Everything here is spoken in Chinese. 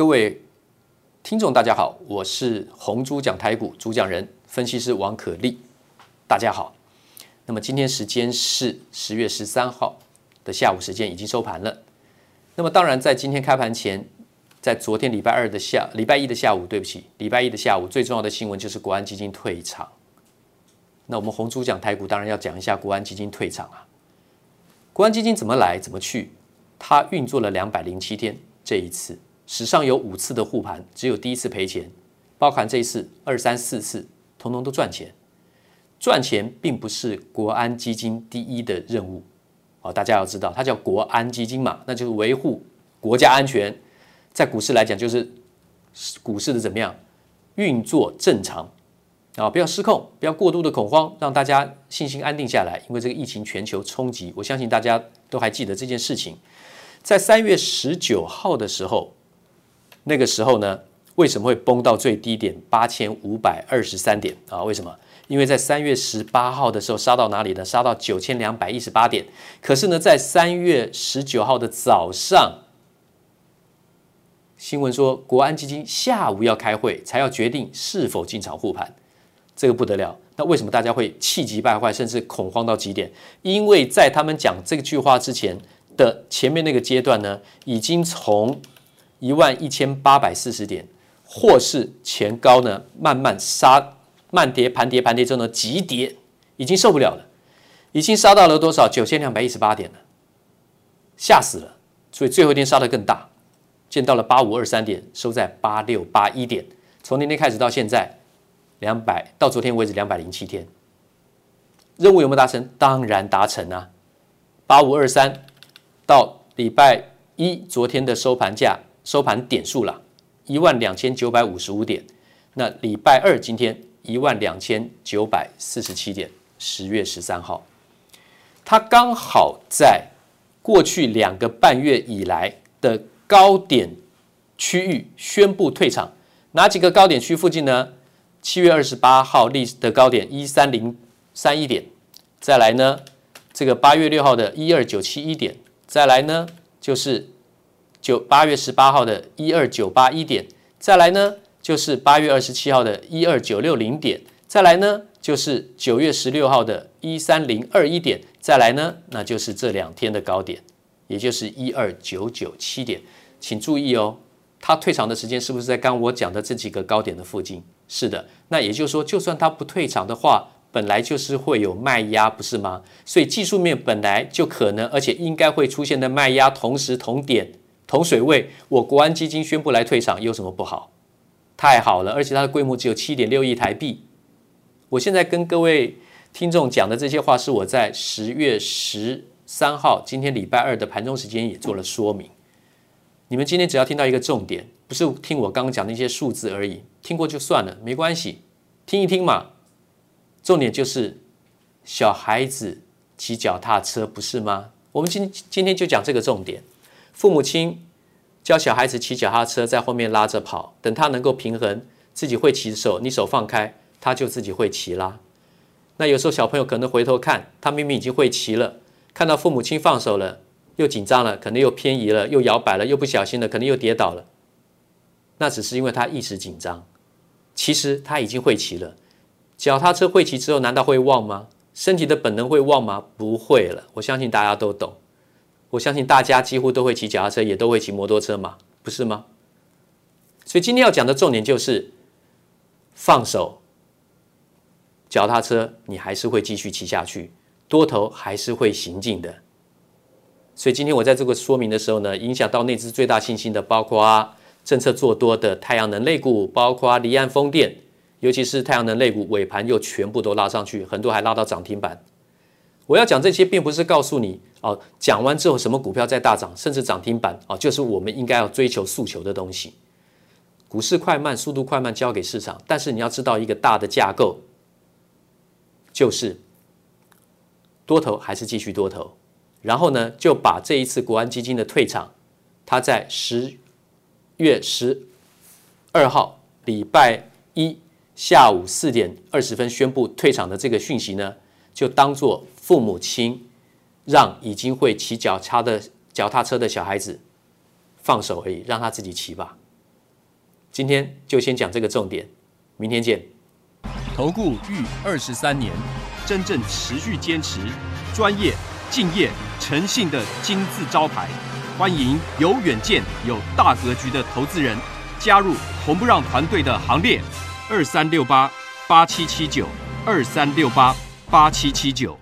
各位听众，大家好，我是红猪讲台股主讲人分析师王可立，大家好。那么今天时间是十月十三号的下午时间，已经收盘了。那么当然，在今天开盘前，在昨天礼拜二的下礼拜一的下午，对不起，礼拜一的下午最重要的新闻就是国安基金退场。那我们红猪讲台股当然要讲一下国安基金退场啊。国安基金怎么来怎么去？它运作了两百零七天，这一次。史上有五次的护盘，只有第一次赔钱，包含这一次二三四次，通通都赚钱。赚钱并不是国安基金第一的任务，哦，大家要知道，它叫国安基金嘛，那就是维护国家安全。在股市来讲，就是股市的怎么样运作正常啊，不要失控，不要过度的恐慌，让大家信心安定下来。因为这个疫情全球冲击，我相信大家都还记得这件事情，在三月十九号的时候。那个时候呢，为什么会崩到最低点八千五百二十三点啊？为什么？因为在三月十八号的时候杀到哪里呢？杀到九千两百一十八点。可是呢，在三月十九号的早上，新闻说国安基金下午要开会，才要决定是否进场护盘。这个不得了。那为什么大家会气急败坏，甚至恐慌到极点？因为在他们讲这句话之前的前面那个阶段呢，已经从一万一千八百四十点，或是前高呢，慢慢杀，慢跌，盘跌，盘跌之后呢，急跌，已经受不了了，已经杀到了多少？九千两百一十八点了，吓死了。所以最后一天杀得更大，见到了八五二三点，收在八六八一点。从那天开始到现在，两百到昨天为止两百零七天，任务有没有达成？当然达成啊！八五二三到礼拜一昨天的收盘价。收盘点数了，一万两千九百五十五点。那礼拜二今天一万两千九百四十七点，十月十三号，它刚好在过去两个半月以来的高点区域宣布退场。哪几个高点区附近呢？七月二十八号历史的高点一三零三一点，再来呢，这个八月六号的一二九七一点，再来呢就是。九八月十八号的一二九八一点，再来呢就是八月二十七号的一二九六零点，再来呢就是九月十六号的一三零二一点，再来呢那就是这两天的高点，也就是一二九九七点。请注意哦，它退场的时间是不是在刚我讲的这几个高点的附近？是的，那也就是说，就算它不退场的话，本来就是会有卖压，不是吗？所以技术面本来就可能，而且应该会出现的卖压，同时同点。同水位，我国安基金宣布来退场，有什么不好？太好了，而且它的规模只有七点六亿台币。我现在跟各位听众讲的这些话，是我在十月十三号，今天礼拜二的盘中时间也做了说明。你们今天只要听到一个重点，不是听我刚刚讲那些数字而已，听过就算了，没关系，听一听嘛。重点就是小孩子骑脚踏车，不是吗？我们今今天就讲这个重点。父母亲教小孩子骑脚踏车，在后面拉着跑，等他能够平衡，自己会骑的时候，你手放开，他就自己会骑啦。那有时候小朋友可能回头看，他明明已经会骑了，看到父母亲放手了，又紧张了，可能又偏移了，又摇摆了，又不小心了，可能又跌倒了。那只是因为他一时紧张，其实他已经会骑了。脚踏车会骑之后，难道会忘吗？身体的本能会忘吗？不会了，我相信大家都懂。我相信大家几乎都会骑脚踏车，也都会骑摩托车嘛，不是吗？所以今天要讲的重点就是放手，脚踏车你还是会继续骑下去，多头还是会行进的。所以今天我在这个说明的时候呢，影响到那只最大信心的，包括政策做多的太阳能类股，包括离岸风电，尤其是太阳能类股尾盘又全部都拉上去，很多还拉到涨停板。我要讲这些，并不是告诉你哦，讲完之后什么股票在大涨，甚至涨停板哦，就是我们应该要追求诉求的东西。股市快慢，速度快慢交给市场，但是你要知道一个大的架构，就是多头还是继续多头。然后呢，就把这一次国安基金的退场，他在十月十二号礼拜一下午四点二十分宣布退场的这个讯息呢，就当做。父母亲让已经会骑脚踏的脚踏车的小孩子放手而已，让他自己骑吧。今天就先讲这个重点，明天见。投顾逾二十三年，真正持续坚持、专业、敬业、诚信的金字招牌。欢迎有远见、有大格局的投资人加入红不让团队的行列。二三六八八七七九，二三六八八七七九。